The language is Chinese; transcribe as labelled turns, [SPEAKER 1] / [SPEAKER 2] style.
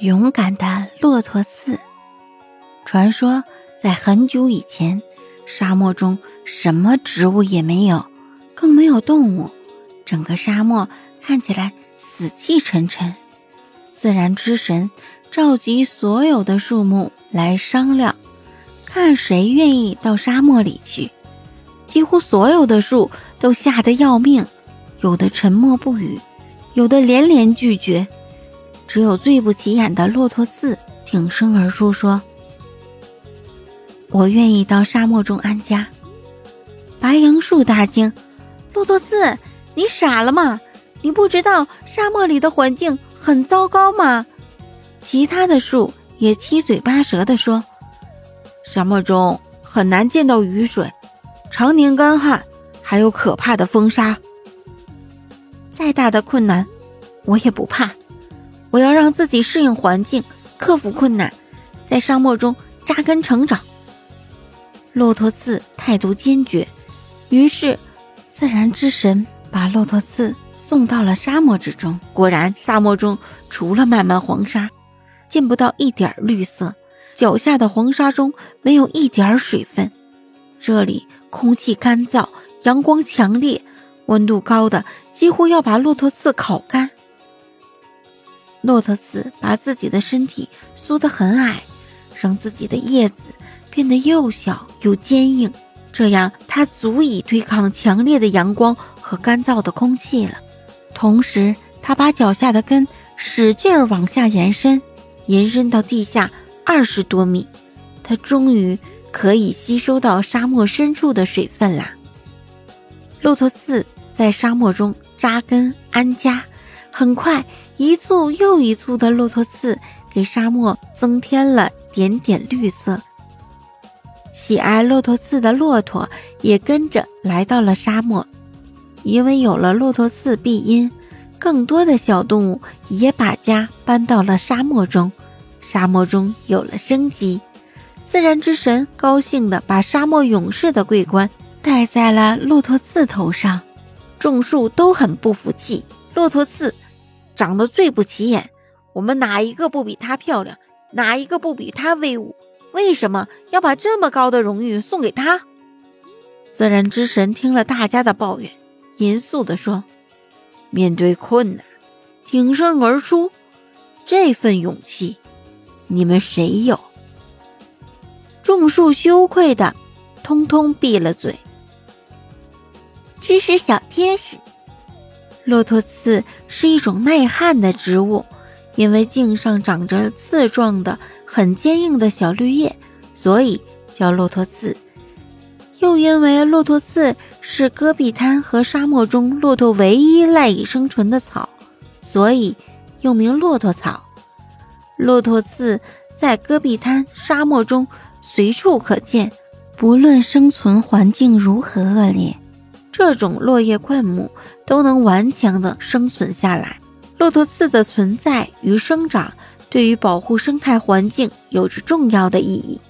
[SPEAKER 1] 勇敢的骆驼刺。传说在很久以前，沙漠中什么植物也没有，更没有动物，整个沙漠看起来死气沉沉。自然之神召集所有的树木来商量，看谁愿意到沙漠里去。几乎所有的树都吓得要命，有的沉默不语，有的连连拒绝。只有最不起眼的骆驼刺挺身而出说：“我愿意到沙漠中安家。”白杨树大惊：“骆驼刺，你傻了吗？你不知道沙漠里的环境很糟糕吗？”其他的树也七嘴八舌地说：“
[SPEAKER 2] 沙漠中很难见到雨水，常年干旱，还有可怕的风沙。
[SPEAKER 1] 再大的困难，我也不怕。”我要让自己适应环境，克服困难，在沙漠中扎根成长。骆驼刺态度坚决，于是自然之神把骆驼刺送到了沙漠之中。果然，沙漠中除了漫漫黄沙，见不到一点绿色，脚下的黄沙中没有一点水分。这里空气干燥，阳光强烈，温度高的几乎要把骆驼刺烤干。骆驼刺把自己的身体缩得很矮，让自己的叶子变得又小又坚硬，这样它足以对抗强烈的阳光和干燥的空气了。同时，他把脚下的根使劲儿往下延伸，延伸到地下二十多米，它终于可以吸收到沙漠深处的水分啦。骆驼刺在沙漠中扎根安家。很快，一簇又一簇的骆驼刺给沙漠增添了点点绿色。喜爱骆驼刺的骆驼也跟着来到了沙漠，因为有了骆驼刺庇荫，更多的小动物也把家搬到了沙漠中，沙漠中有了生机。自然之神高兴地把沙漠勇士的桂冠戴在了骆驼刺头上，种树都很不服气，骆驼刺。长得最不起眼，我们哪一个不比她漂亮？哪一个不比她威武？为什么要把这么高的荣誉送给她？自然之神听了大家的抱怨，严肃地说：“面对困难，挺身而出，这份勇气，你们谁有？”众树羞愧的，通通闭了嘴。知识小贴士。骆驼刺是一种耐旱的植物，因为茎上长着刺状的、很坚硬的小绿叶，所以叫骆驼刺。又因为骆驼刺是戈壁滩和沙漠中骆驼唯一赖以生存的草，所以又名骆驼草。骆驼刺在戈壁滩、沙漠中随处可见，不论生存环境如何恶劣。这种落叶灌木都能顽强地生存下来。骆驼刺的存在与生长，对于保护生态环境有着重要的意义。